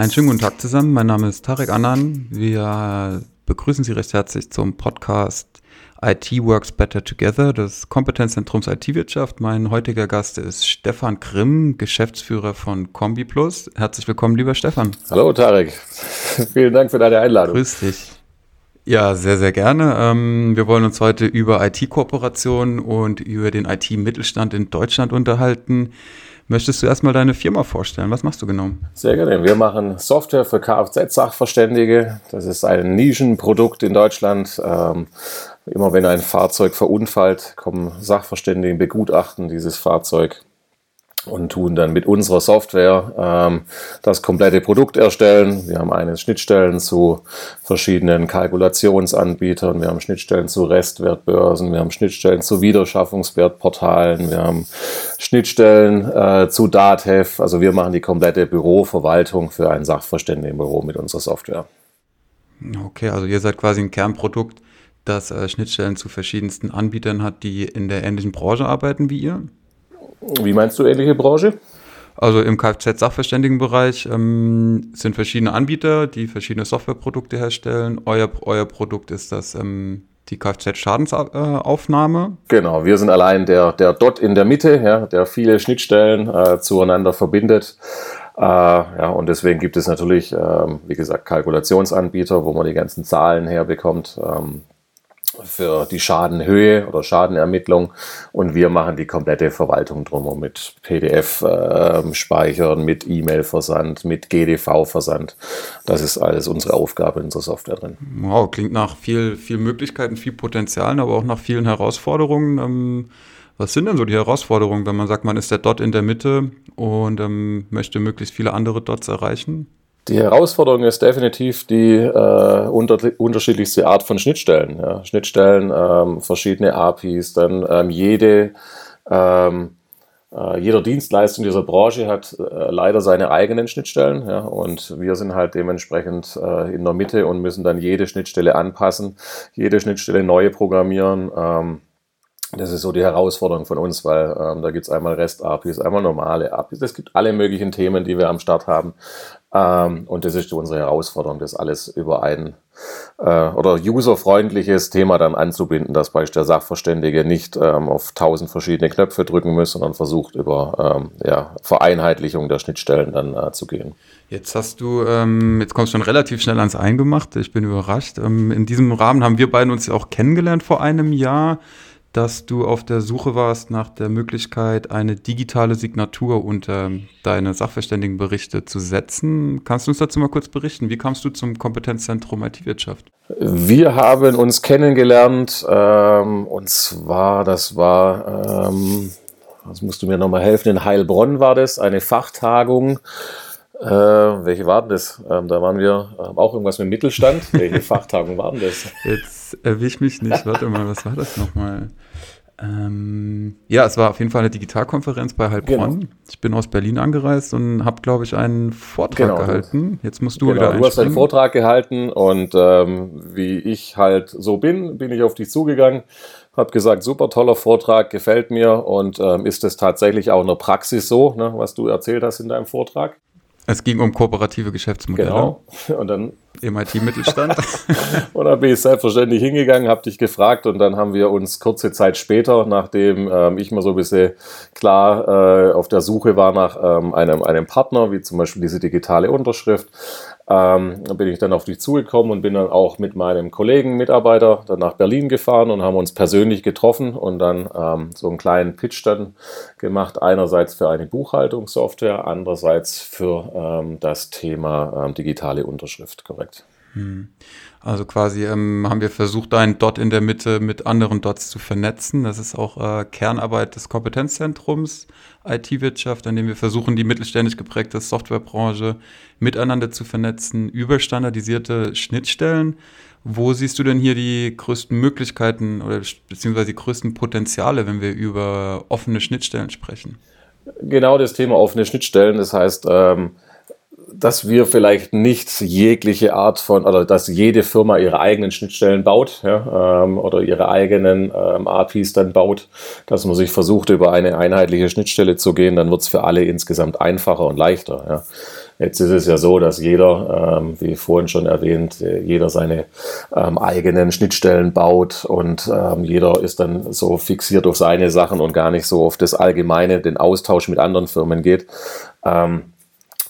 Einen schönen guten Tag zusammen. Mein Name ist Tarek Annan. Wir begrüßen Sie recht herzlich zum Podcast IT Works Better Together des Kompetenzzentrums IT-Wirtschaft. Mein heutiger Gast ist Stefan Grimm, Geschäftsführer von Combi Plus. Herzlich willkommen, lieber Stefan. Hallo Tarek. Vielen Dank für deine Einladung. Grüß dich. Ja, sehr, sehr gerne. Ähm, wir wollen uns heute über IT-Kooperationen und über den IT-Mittelstand in Deutschland unterhalten. Möchtest du erstmal deine Firma vorstellen? Was machst du genau? Sehr gerne. Wir machen Software für Kfz-Sachverständige. Das ist ein Nischenprodukt in Deutschland. Ähm, immer wenn ein Fahrzeug verunfallt, kommen Sachverständigen begutachten dieses Fahrzeug und tun dann mit unserer Software ähm, das komplette Produkt erstellen. Wir haben eine Schnittstellen zu verschiedenen Kalkulationsanbietern, wir haben Schnittstellen zu Restwertbörsen, wir haben Schnittstellen zu Wiederschaffungswertportalen, wir haben Schnittstellen äh, zu DATEV. Also wir machen die komplette Büroverwaltung für ein Sachverständigenbüro mit unserer Software. Okay, also ihr seid quasi ein Kernprodukt, das äh, Schnittstellen zu verschiedensten Anbietern hat, die in der ähnlichen Branche arbeiten wie ihr? Wie meinst du ähnliche Branche? Also im Kfz-Sachverständigenbereich ähm, sind verschiedene Anbieter, die verschiedene Softwareprodukte herstellen. Euer, euer Produkt ist das ähm, die Kfz-Schadensaufnahme. Genau, wir sind allein der, der Dot in der Mitte, ja, der viele Schnittstellen äh, zueinander verbindet. Äh, ja, und deswegen gibt es natürlich, ähm, wie gesagt, Kalkulationsanbieter, wo man die ganzen Zahlen herbekommt. Ähm, für die Schadenhöhe oder Schadenermittlung und wir machen die komplette Verwaltung drumherum mit PDF-Speichern, ähm, mit E-Mail-Versand, mit GDV-Versand. Das ist alles unsere Aufgabe in unserer Software drin. Wow, klingt nach viel, viel Möglichkeiten, viel Potenzialen, aber auch nach vielen Herausforderungen. Ähm, was sind denn so die Herausforderungen, wenn man sagt, man ist der Dot in der Mitte und ähm, möchte möglichst viele andere Dots erreichen? Die Herausforderung ist definitiv die äh, unter, unterschiedlichste Art von Schnittstellen. Ja. Schnittstellen, ähm, verschiedene APIs, dann ähm, jede, ähm, äh, jeder Dienstleistung dieser Branche hat äh, leider seine eigenen Schnittstellen. Ja. Und wir sind halt dementsprechend äh, in der Mitte und müssen dann jede Schnittstelle anpassen, jede Schnittstelle neu programmieren. Das ist so die Herausforderung von uns, weil ähm, da gibt es einmal REST-APIs, einmal normale APIs. Es gibt alle möglichen Themen, die wir am Start haben. Ähm, und das ist unsere Herausforderung, das alles über ein äh, oder userfreundliches Thema dann anzubinden, dass beispielsweise der Sachverständige nicht ähm, auf tausend verschiedene Knöpfe drücken muss, sondern versucht über ähm, ja, Vereinheitlichung der Schnittstellen dann äh, zu gehen. Jetzt hast du, ähm, jetzt kommst du schon relativ schnell ans Eingemachte. Ich bin überrascht. Ähm, in diesem Rahmen haben wir beiden uns ja auch kennengelernt vor einem Jahr dass du auf der Suche warst nach der Möglichkeit, eine digitale Signatur unter deine Sachverständigenberichte zu setzen. Kannst du uns dazu mal kurz berichten? Wie kamst du zum Kompetenzzentrum IT-Wirtschaft? Wir haben uns kennengelernt ähm, und zwar, das war, ähm, das musst du mir nochmal helfen, in Heilbronn war das, eine Fachtagung. Äh, welche waren das? Ähm, da waren wir äh, auch irgendwas mit Mittelstand. welche Fachtagung waren das? Jetzt erwisch mich nicht. Warte mal, was war das nochmal? Ähm, ja, es war auf jeden Fall eine Digitalkonferenz bei Heilbronn. Genau. Ich bin aus Berlin angereist und habe, glaube ich, einen Vortrag genau, gehalten. Jetzt musst du genau, wieder Du hast einen Vortrag gehalten und ähm, wie ich halt so bin, bin ich auf dich zugegangen, habe gesagt, super toller Vortrag, gefällt mir und ähm, ist es tatsächlich auch in der Praxis so, ne, was du erzählt hast in deinem Vortrag? Es ging um kooperative Geschäftsmodelle. Genau. Und dann im IT-Mittelstand. und dann bin ich selbstverständlich hingegangen, habe dich gefragt und dann haben wir uns kurze Zeit später, nachdem ähm, ich mir so ein bisschen klar äh, auf der Suche war nach ähm, einem, einem Partner, wie zum Beispiel diese digitale Unterschrift, ähm, bin ich dann auf dich zugekommen und bin dann auch mit meinem Kollegen, Mitarbeiter dann nach Berlin gefahren und haben uns persönlich getroffen und dann ähm, so einen kleinen Pitch dann gemacht. Einerseits für eine Buchhaltungssoftware, andererseits für ähm, das Thema ähm, digitale Unterschrift. Hm. Also quasi ähm, haben wir versucht, einen Dot in der Mitte mit anderen Dots zu vernetzen. Das ist auch äh, Kernarbeit des Kompetenzzentrums IT-Wirtschaft, an dem wir versuchen, die mittelständisch geprägte Softwarebranche miteinander zu vernetzen über standardisierte Schnittstellen. Wo siehst du denn hier die größten Möglichkeiten oder beziehungsweise die größten Potenziale, wenn wir über offene Schnittstellen sprechen? Genau das Thema offene Schnittstellen. Das heißt, ähm, dass wir vielleicht nicht jegliche Art von, oder dass jede Firma ihre eigenen Schnittstellen baut ja, ähm, oder ihre eigenen ähm, APIs dann baut, dass man sich versucht, über eine einheitliche Schnittstelle zu gehen, dann wird es für alle insgesamt einfacher und leichter. Ja. Jetzt ist es ja so, dass jeder, ähm, wie vorhin schon erwähnt, äh, jeder seine ähm, eigenen Schnittstellen baut und ähm, jeder ist dann so fixiert auf seine Sachen und gar nicht so auf das Allgemeine, den Austausch mit anderen Firmen geht. Ähm,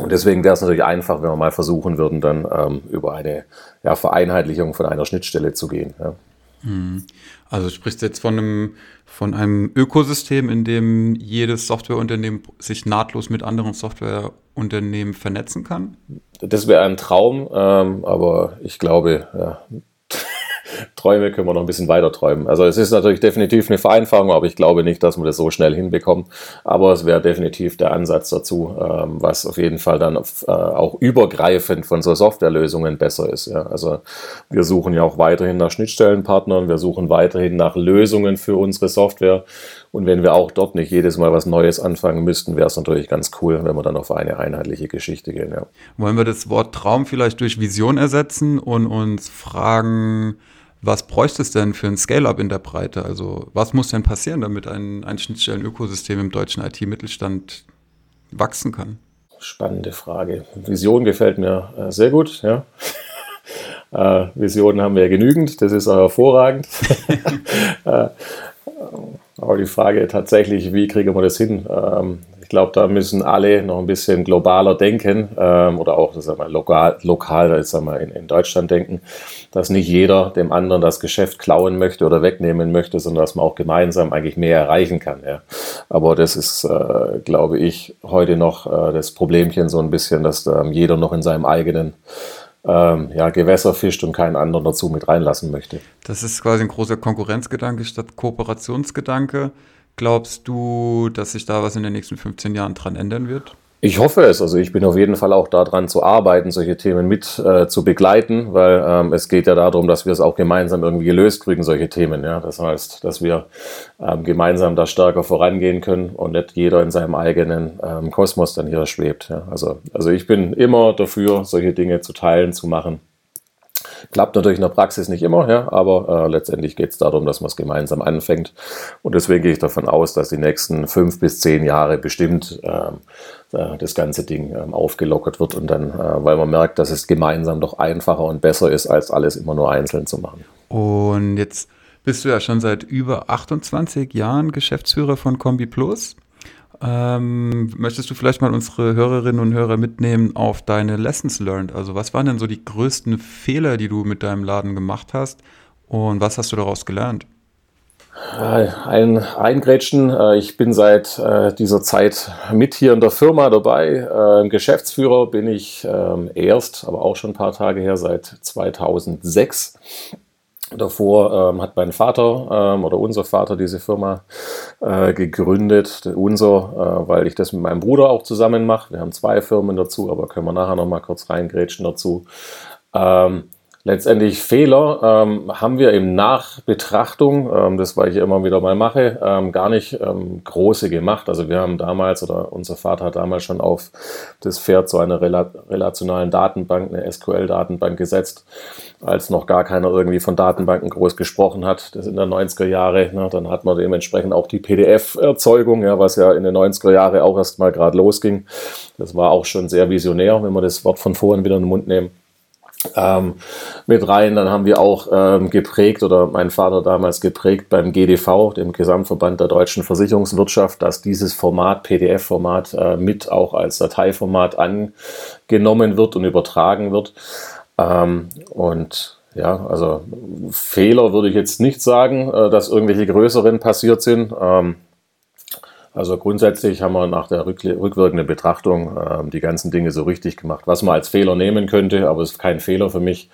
und deswegen wäre es natürlich einfach, wenn wir mal versuchen würden, dann ähm, über eine ja, Vereinheitlichung von einer Schnittstelle zu gehen. Ja. Hm. Also sprichst du jetzt von einem, von einem Ökosystem, in dem jedes Softwareunternehmen sich nahtlos mit anderen Softwareunternehmen vernetzen kann? Das wäre ein Traum, ähm, aber ich glaube, ja, Träume können wir noch ein bisschen weiter träumen. Also es ist natürlich definitiv eine Vereinfachung, aber ich glaube nicht, dass wir das so schnell hinbekommen. Aber es wäre definitiv der Ansatz dazu, ähm, was auf jeden Fall dann äh, auch übergreifend von so Softwarelösungen besser ist. Ja. Also wir suchen ja auch weiterhin nach Schnittstellenpartnern, wir suchen weiterhin nach Lösungen für unsere Software. Und wenn wir auch dort nicht jedes Mal was Neues anfangen müssten, wäre es natürlich ganz cool, wenn wir dann auf eine einheitliche Geschichte gehen. Ja. Wollen wir das Wort Traum vielleicht durch Vision ersetzen und uns fragen, was bräuchte es denn für ein Scale-up in der Breite? Also was muss denn passieren, damit ein, ein Schnittstellen-Ökosystem im deutschen IT-Mittelstand wachsen kann? Spannende Frage. Vision gefällt mir äh, sehr gut. Ja. äh, Visionen haben wir ja genügend, das ist auch hervorragend. äh, aber die Frage tatsächlich, wie kriegen wir das hin? Ähm, glaube, da müssen alle noch ein bisschen globaler denken ähm, oder auch das wir, lokal, lokal sagen wir, in, in Deutschland denken, dass nicht jeder dem anderen das Geschäft klauen möchte oder wegnehmen möchte, sondern dass man auch gemeinsam eigentlich mehr erreichen kann. Ja. Aber das ist, äh, glaube ich, heute noch äh, das Problemchen so ein bisschen, dass ähm, jeder noch in seinem eigenen ähm, ja, Gewässer fischt und keinen anderen dazu mit reinlassen möchte. Das ist quasi ein großer Konkurrenzgedanke statt Kooperationsgedanke. Glaubst du, dass sich da was in den nächsten 15 Jahren dran ändern wird? Ich hoffe es. Also ich bin auf jeden Fall auch daran zu arbeiten, solche Themen mit äh, zu begleiten, weil ähm, es geht ja darum, dass wir es auch gemeinsam irgendwie gelöst kriegen, solche Themen. Ja? Das heißt, dass wir ähm, gemeinsam da stärker vorangehen können und nicht jeder in seinem eigenen ähm, Kosmos dann hier schwebt. Ja? Also, also ich bin immer dafür, solche Dinge zu teilen, zu machen Klappt natürlich in der Praxis nicht immer, ja, aber äh, letztendlich geht es darum, dass man es gemeinsam anfängt. Und deswegen gehe ich davon aus, dass die nächsten fünf bis zehn Jahre bestimmt ähm, äh, das ganze Ding ähm, aufgelockert wird und dann, äh, weil man merkt, dass es gemeinsam doch einfacher und besser ist, als alles immer nur einzeln zu machen. Und jetzt bist du ja schon seit über 28 Jahren Geschäftsführer von Combi Plus. Ähm, möchtest du vielleicht mal unsere Hörerinnen und Hörer mitnehmen auf deine Lessons learned? Also was waren denn so die größten Fehler, die du mit deinem Laden gemacht hast und was hast du daraus gelernt? Ein Eingrätschen. Äh, ich bin seit äh, dieser Zeit mit hier in der Firma dabei. Äh, Geschäftsführer bin ich ähm, erst, aber auch schon ein paar Tage her, seit 2006. Davor ähm, hat mein Vater ähm, oder unser Vater diese Firma äh, gegründet. Unser, äh, weil ich das mit meinem Bruder auch zusammen mache. Wir haben zwei Firmen dazu, aber können wir nachher noch mal kurz reingrätschen dazu. Ähm, letztendlich Fehler ähm, haben wir im Nachbetrachtung, ähm, das weil ich immer wieder mal mache, ähm, gar nicht ähm, große gemacht. Also wir haben damals oder unser Vater hat damals schon auf das Pferd so einer rela relationalen Datenbank, eine SQL-Datenbank gesetzt, als noch gar keiner irgendwie von Datenbanken groß gesprochen hat. Das in der 90er Jahre. Ne, dann hat man dementsprechend auch die PDF-Erzeugung, ja, was ja in den 90er Jahren auch erst mal gerade losging. Das war auch schon sehr visionär, wenn wir das Wort von vorhin wieder in den Mund nehmen ähm, mit rein. Dann haben wir auch ähm, geprägt oder mein Vater damals geprägt beim GDV, dem Gesamtverband der deutschen Versicherungswirtschaft, dass dieses Format, PDF-Format, äh, mit auch als Dateiformat angenommen wird und übertragen wird. Ähm, und ja, also Fehler würde ich jetzt nicht sagen, äh, dass irgendwelche größeren passiert sind. Ähm, Also grundsätzlich haben wir nach der rückwirkenden Betrachtung äh, die ganzen Dinge so richtig gemacht. Was man als Fehler nehmen könnte, aber es ist kein Fehler für mich.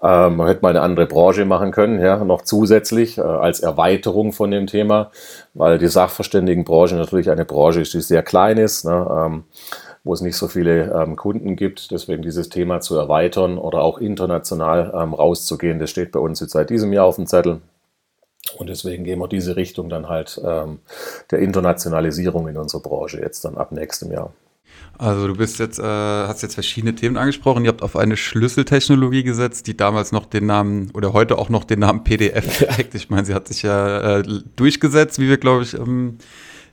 Äh, man hätte mal eine andere Branche machen können, ja, noch zusätzlich äh, als Erweiterung von dem Thema, weil die Sachverständigenbranche natürlich eine Branche ist, die sehr klein ist. Ne, ähm, wo es nicht so viele ähm, Kunden gibt. Deswegen dieses Thema zu erweitern oder auch international ähm, rauszugehen, das steht bei uns jetzt seit diesem Jahr auf dem Zettel. Und deswegen gehen wir diese Richtung dann halt ähm, der Internationalisierung in unserer Branche jetzt dann ab nächstem Jahr. Also du bist jetzt, äh, hast jetzt verschiedene Themen angesprochen. Ihr habt auf eine Schlüsseltechnologie gesetzt, die damals noch den Namen oder heute auch noch den Namen PDF trägt. Ich meine, sie hat sich ja äh, durchgesetzt, wie wir, glaube ich, ähm,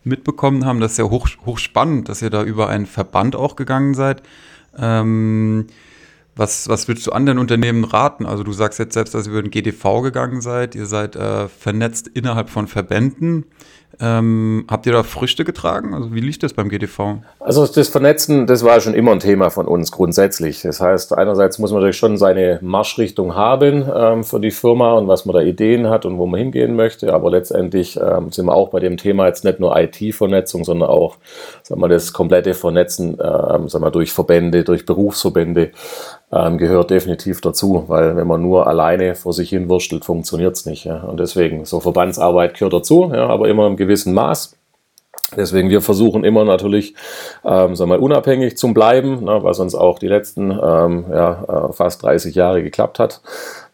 mitbekommen haben. Das ist ja hoch, hochspannend, dass ihr da über einen Verband auch gegangen seid. Ähm, was, was würdest du anderen Unternehmen raten? Also du sagst jetzt selbst, dass ihr über den GDV gegangen seid. Ihr seid äh, vernetzt innerhalb von Verbänden. Ähm, habt ihr da Früchte getragen? Also wie lief das beim GDV? Also das Vernetzen, das war schon immer ein Thema von uns grundsätzlich. Das heißt, einerseits muss man natürlich schon seine Marschrichtung haben ähm, für die Firma und was man da Ideen hat und wo man hingehen möchte. Aber letztendlich ähm, sind wir auch bei dem Thema jetzt nicht nur IT-Vernetzung, sondern auch sagen wir, das komplette Vernetzen ähm, sagen wir, durch Verbände, durch Berufsverbände ähm, gehört definitiv dazu, weil wenn man nur alleine vor sich hin wurstelt, funktioniert es nicht. Ja. Und deswegen, so Verbandsarbeit gehört dazu, ja, aber immer im gewissen Maß. Deswegen, wir versuchen immer natürlich, ähm, sagen wir unabhängig zu bleiben, ne, was uns auch die letzten ähm, ja, äh, fast 30 Jahre geklappt hat,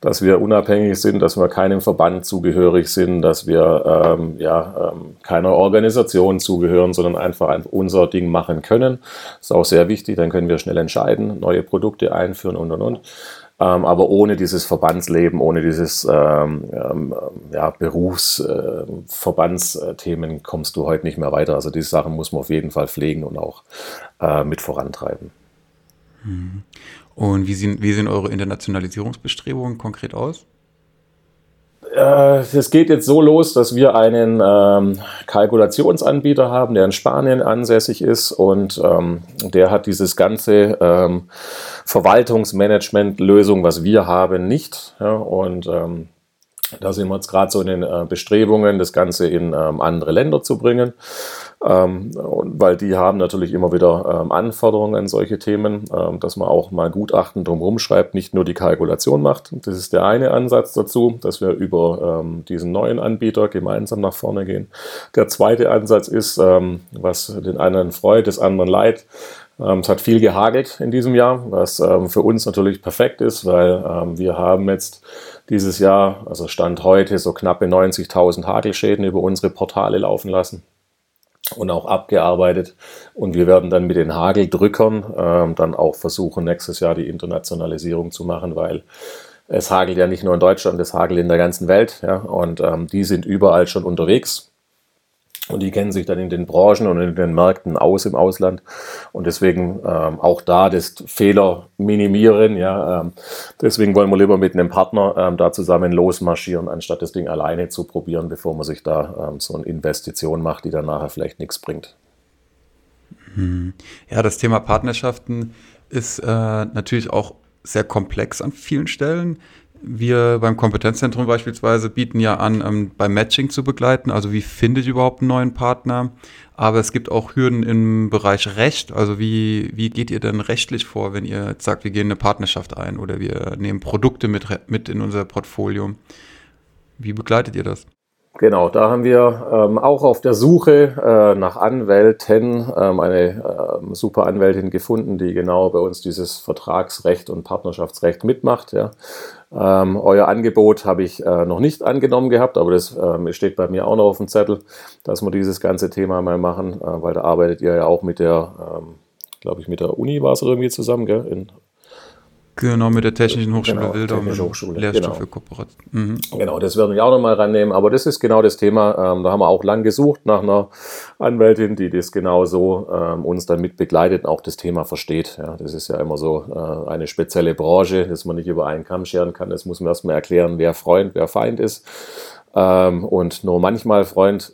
dass wir unabhängig sind, dass wir keinem Verband zugehörig sind, dass wir ähm, ja, ähm, keiner Organisation zugehören, sondern einfach unser Ding machen können. Das ist auch sehr wichtig, dann können wir schnell entscheiden, neue Produkte einführen und und und. Ähm, aber ohne dieses Verbandsleben, ohne dieses ähm, ähm, ja, Berufsverbandsthemen äh, kommst du heute nicht mehr weiter. Also diese Sachen muss man auf jeden Fall pflegen und auch äh, mit vorantreiben. Mhm. Und wie sehen, wie sehen eure Internationalisierungsbestrebungen konkret aus? Äh, es geht jetzt so los, dass wir einen ähm, Kalkulationsanbieter haben, der in Spanien ansässig ist und ähm, der hat dieses ganze ähm, Verwaltungsmanagement-Lösung, was wir haben, nicht. Ja, und ähm, da sind wir jetzt gerade so in den äh, Bestrebungen, das Ganze in ähm, andere Länder zu bringen. Ähm, weil die haben natürlich immer wieder ähm, Anforderungen an solche Themen, ähm, dass man auch mal Gutachten drumherum schreibt, nicht nur die Kalkulation macht. Das ist der eine Ansatz dazu, dass wir über ähm, diesen neuen Anbieter gemeinsam nach vorne gehen. Der zweite Ansatz ist, ähm, was den einen freut, des anderen leid. Ähm, es hat viel gehagelt in diesem Jahr, was für uns natürlich perfekt ist, weil wir haben jetzt dieses Jahr, also Stand heute, so knappe 90.000 Hagelschäden über unsere Portale laufen lassen und auch abgearbeitet. Und wir werden dann mit den Hageldrückern ähm, dann auch versuchen, nächstes Jahr die Internationalisierung zu machen, weil es hagelt ja nicht nur in Deutschland, es hagelt in der ganzen Welt. Ja, und ähm, die sind überall schon unterwegs. Und die kennen sich dann in den Branchen und in den Märkten aus im Ausland. Und deswegen ähm, auch da das Fehler minimieren. Ja, ähm, deswegen wollen wir lieber mit einem Partner ähm, da zusammen losmarschieren, anstatt das Ding alleine zu probieren, bevor man sich da ähm, so eine Investition macht, die dann nachher vielleicht nichts bringt. Hm. Ja, das Thema Partnerschaften ist äh, natürlich auch sehr komplex an vielen Stellen. Wir beim Kompetenzzentrum beispielsweise bieten ja an, ähm, beim Matching zu begleiten. Also wie finde ich überhaupt einen neuen Partner? Aber es gibt auch Hürden im Bereich Recht. Also wie, wie geht ihr denn rechtlich vor, wenn ihr sagt, wir gehen eine Partnerschaft ein oder wir nehmen Produkte mit, mit in unser Portfolio? Wie begleitet ihr das? Genau, da haben wir ähm, auch auf der Suche äh, nach Anwälten ähm, eine äh, super Anwältin gefunden, die genau bei uns dieses Vertragsrecht und Partnerschaftsrecht mitmacht. Ja. Ähm, euer Angebot habe ich äh, noch nicht angenommen gehabt, aber das ähm, steht bei mir auch noch auf dem Zettel, dass wir dieses ganze Thema mal machen, äh, weil da arbeitet ihr ja auch mit der, ähm, glaube ich, mit der Uni war es irgendwie zusammen, gell? In Genau, mit der Technischen Hochschule genau, Wildau. Technische Hochschule, Lehrstuhl genau. Kooperation. Mhm. Genau, das werden wir auch nochmal rannehmen. Aber das ist genau das Thema. Ähm, da haben wir auch lang gesucht nach einer Anwältin, die das genau so ähm, uns dann mit begleitet und auch das Thema versteht. Ja, das ist ja immer so äh, eine spezielle Branche, dass man nicht über einen Kamm scheren kann. Das muss man erstmal erklären, wer Freund, wer Feind ist. Ähm, und nur manchmal Freund.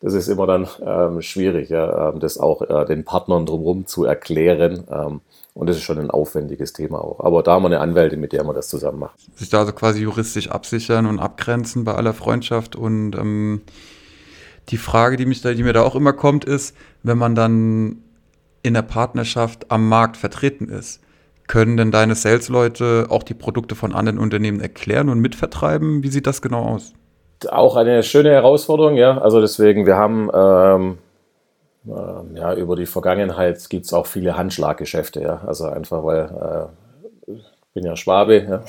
Das ist immer dann ähm, schwierig, ja, ähm, das auch äh, den Partnern drumherum zu erklären. Ähm, und das ist schon ein aufwendiges Thema auch. Aber da haben wir eine Anwältin, mit der wir das zusammen machen. Sich da also quasi juristisch absichern und abgrenzen bei aller Freundschaft und ähm, Die Frage, die, mich da, die mir da auch immer kommt, ist, wenn man dann in der Partnerschaft am Markt vertreten ist, können denn deine Sales-Leute auch die Produkte von anderen Unternehmen erklären und mitvertreiben? Wie sieht das genau aus? Auch eine schöne Herausforderung, ja. Also deswegen, wir haben ähm, äh, ja über die Vergangenheit gibt es auch viele Handschlaggeschäfte, ja. Also einfach weil äh, ich bin ja Schwabe, ja.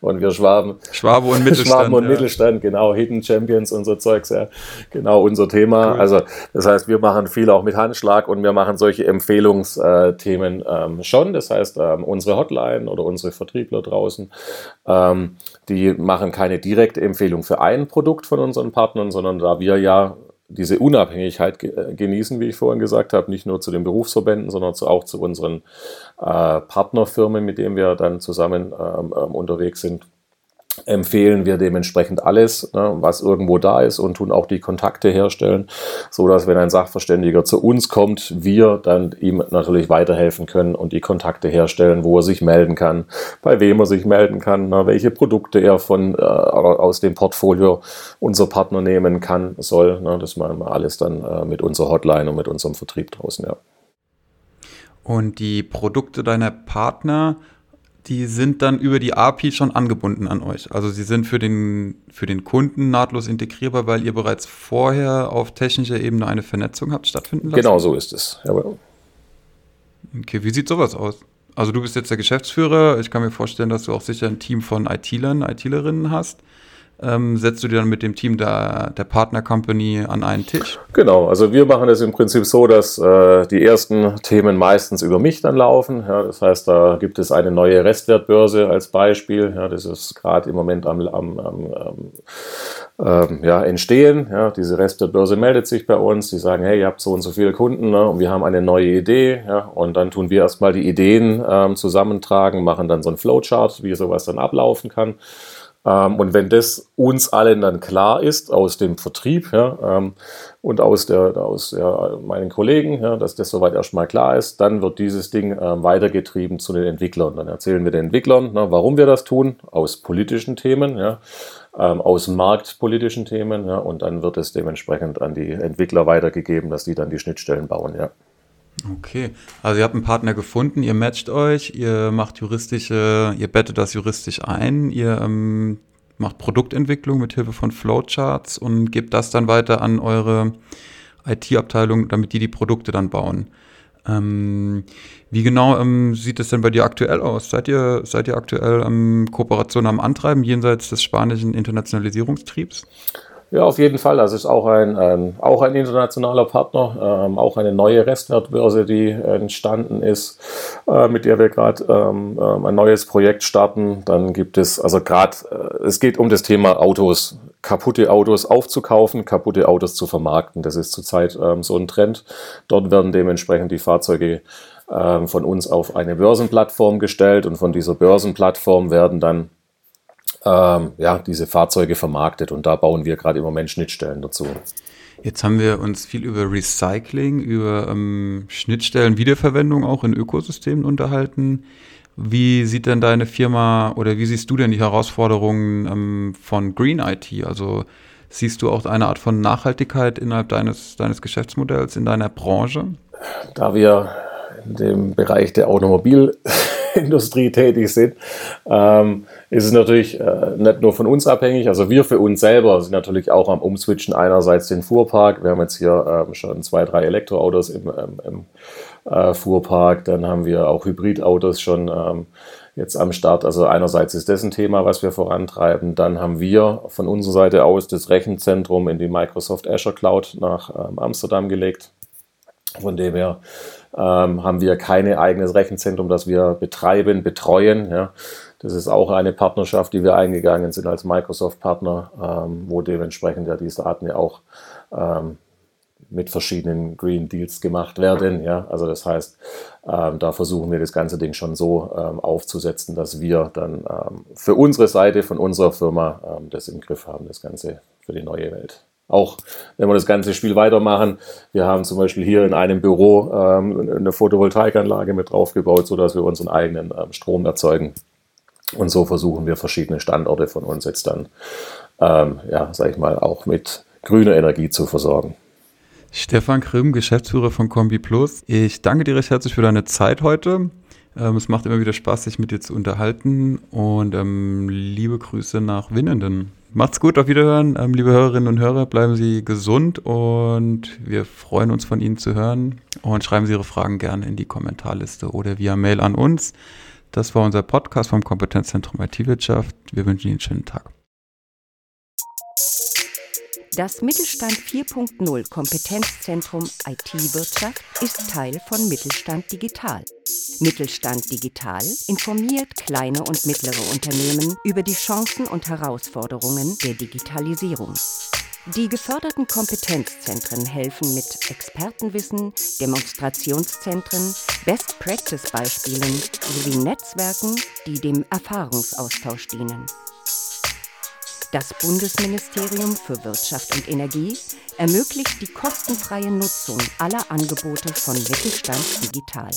Und wir Schwaben. Schwabe und Mittelstand. Schwaben und ja. Mittelstand, genau. Hidden Champions und so Zeugs, ja. Genau unser Thema. Cool. Also, das heißt, wir machen viel auch mit Handschlag und wir machen solche Empfehlungsthemen ähm, schon. Das heißt, ähm, unsere Hotline oder unsere Vertriebler draußen, ähm, die machen keine direkte Empfehlung für ein Produkt von unseren Partnern, sondern da wir ja diese Unabhängigkeit äh, genießen, wie ich vorhin gesagt habe, nicht nur zu den Berufsverbänden, sondern auch zu unseren äh, Partnerfirmen, mit denen wir dann zusammen ähm, ähm unterwegs sind, empfehlen wir dementsprechend alles, ne, was irgendwo da ist und tun auch die Kontakte herstellen, so dass wenn ein Sachverständiger zu uns kommt, wir dann ihm natürlich weiterhelfen können und die Kontakte herstellen, wo er sich melden kann, bei wem er sich melden kann, ne, welche Produkte er von äh, aus dem Portfolio unser Partner nehmen kann, soll. Ne, das machen wir alles dann äh, mit unserer Hotline und mit unserem Vertrieb draußen, ja. Und die Produkte deiner Partner die sind dann über die API schon angebunden an euch. Also sie sind für den, für den Kunden nahtlos integrierbar, weil ihr bereits vorher auf technischer Ebene eine Vernetzung habt stattfinden lassen. Genau so ist es. Jawohl. Okay, wie sieht sowas aus? Also du bist jetzt der Geschäftsführer. Ich kann mir vorstellen, dass du auch sicher ein Team von IT-Lern, IT-Lerinnen hast ähm, setzt du dir dann mit dem Team der, der Partner Company an einen Tisch? Genau, also wir machen es im Prinzip so, dass äh, die ersten Themen meistens über mich dann laufen. Ja, das heißt, da gibt es eine neue Restwertbörse als Beispiel. Ja, das ist gerade im Moment am, am, am ähm, ja, entstehen. Ja, diese Restwertbörse meldet sich bei uns. Die sagen, hey, ihr habt so und so viele Kunden ne, und wir haben eine neue Idee. Ja, und dann tun wir erstmal die Ideen ähm, zusammentragen, machen dann so ein Flowchart, wie sowas dann ablaufen kann. Ähm, und wenn das uns allen dann klar ist aus dem Vertrieb ja, ähm, und aus, der, aus ja, meinen Kollegen, ja, dass das soweit erstmal klar ist, dann wird dieses Ding äh, weitergetrieben zu den Entwicklern. Dann erzählen wir den Entwicklern, na, warum wir das tun, aus politischen Themen, ja, ähm, aus marktpolitischen Themen, ja, und dann wird es dementsprechend an die Entwickler weitergegeben, dass die dann die Schnittstellen bauen. Ja. Okay, also ihr habt einen Partner gefunden, ihr matcht euch, ihr macht juristische, ihr bettet das juristisch ein, ihr ähm, macht Produktentwicklung mit Hilfe von Flowcharts und gebt das dann weiter an eure IT-Abteilung, damit die die Produkte dann bauen. Ähm, wie genau ähm, sieht es denn bei dir aktuell aus? Seid ihr, seid ihr aktuell ähm, Kooperation am Antreiben jenseits des spanischen Internationalisierungstriebs? Ja, auf jeden Fall. Das ist auch ein, ein auch ein internationaler Partner, ähm, auch eine neue Restwertbörse, die entstanden ist, äh, mit der wir gerade ähm, ähm, ein neues Projekt starten. Dann gibt es, also gerade, äh, es geht um das Thema Autos, kaputte Autos aufzukaufen, kaputte Autos zu vermarkten. Das ist zurzeit ähm, so ein Trend. Dort werden dementsprechend die Fahrzeuge ähm, von uns auf eine Börsenplattform gestellt und von dieser Börsenplattform werden dann ähm, ja, diese Fahrzeuge vermarktet und da bauen wir gerade im Moment Schnittstellen dazu. Jetzt haben wir uns viel über Recycling, über ähm, Schnittstellen, Wiederverwendung auch in Ökosystemen unterhalten. Wie sieht denn deine Firma oder wie siehst du denn die Herausforderungen ähm, von Green IT? Also siehst du auch eine Art von Nachhaltigkeit innerhalb deines, deines Geschäftsmodells in deiner Branche? Da wir in dem Bereich der Automobilindustrie tätig sind, ähm, ist es natürlich äh, nicht nur von uns abhängig. Also wir für uns selber sind natürlich auch am Umswitchen einerseits den Fuhrpark. Wir haben jetzt hier ähm, schon zwei, drei Elektroautos im, ähm, im äh, Fuhrpark. Dann haben wir auch Hybridautos schon ähm, jetzt am Start. Also einerseits ist das ein Thema, was wir vorantreiben. Dann haben wir von unserer Seite aus das Rechenzentrum in die Microsoft Azure Cloud nach ähm, Amsterdam gelegt. Von dem her ähm, haben wir kein eigenes Rechenzentrum, das wir betreiben, betreuen. Ja. Das ist auch eine Partnerschaft, die wir eingegangen sind als Microsoft-Partner, ähm, wo dementsprechend ja diese Daten ja auch ähm, mit verschiedenen Green Deals gemacht werden. Ja. Also das heißt, ähm, da versuchen wir das ganze Ding schon so ähm, aufzusetzen, dass wir dann ähm, für unsere Seite von unserer Firma das im Griff haben, das Ganze für die neue Welt. Auch wenn wir das ganze Spiel weitermachen, wir haben zum Beispiel hier in einem Büro ähm, eine Photovoltaikanlage mit draufgebaut, sodass wir unseren eigenen ähm, Strom erzeugen. Und so versuchen wir verschiedene Standorte von uns jetzt dann, ähm, ja, sag ich mal, auch mit grüner Energie zu versorgen. Stefan Grimm, Geschäftsführer von Combi Plus. Ich danke dir recht herzlich für deine Zeit heute. Ähm, es macht immer wieder Spaß, sich mit dir zu unterhalten und ähm, liebe Grüße nach Winnenden. Macht's gut, auf Wiederhören. Ähm, liebe Hörerinnen und Hörer, bleiben Sie gesund und wir freuen uns von Ihnen zu hören und schreiben Sie Ihre Fragen gerne in die Kommentarliste oder via Mail an uns. Das war unser Podcast vom Kompetenzzentrum IT-Wirtschaft. Wir wünschen Ihnen einen schönen Tag. Das Mittelstand 4.0 Kompetenzzentrum IT-Wirtschaft ist Teil von Mittelstand Digital. Mittelstand Digital informiert kleine und mittlere Unternehmen über die Chancen und Herausforderungen der Digitalisierung. Die geförderten Kompetenzzentren helfen mit Expertenwissen, Demonstrationszentren, Best-Practice-Beispielen sowie Netzwerken, die dem Erfahrungsaustausch dienen. Das Bundesministerium für Wirtschaft und Energie ermöglicht die kostenfreie Nutzung aller Angebote von Mittelstand Digital.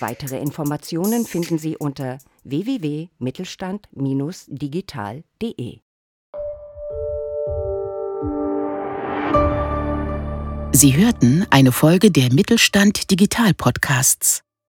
Weitere Informationen finden Sie unter www.mittelstand-digital.de. Sie hörten eine Folge der Mittelstand Digital Podcasts.